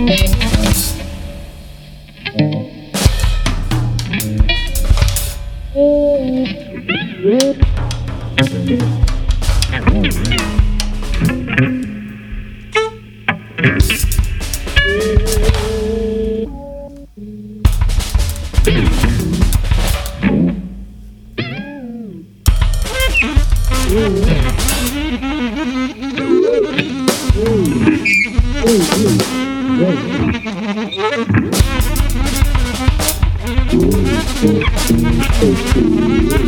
Ooh, ooh. Thank you.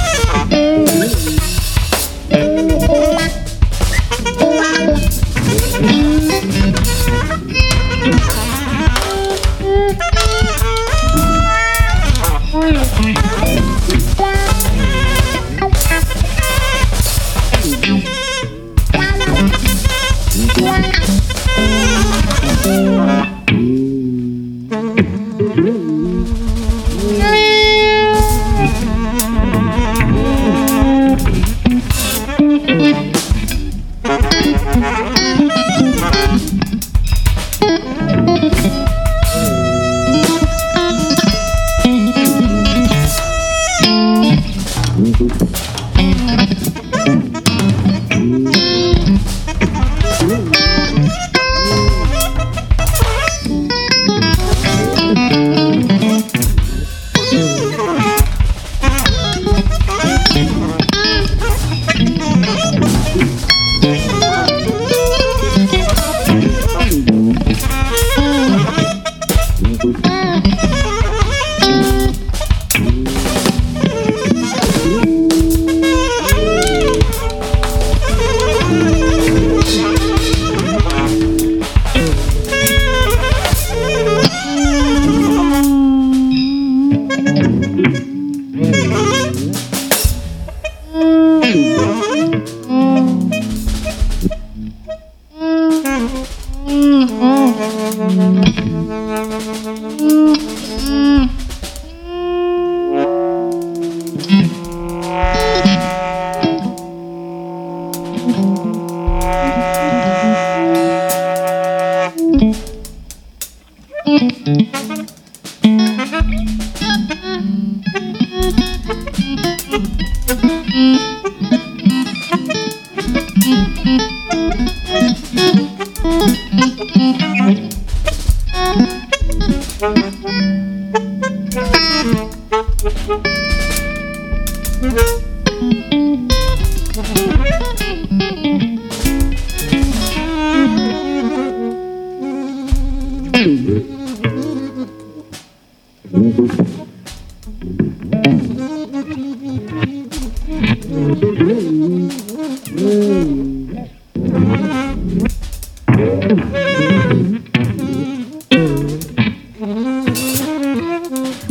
Mm-hmm.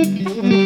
Música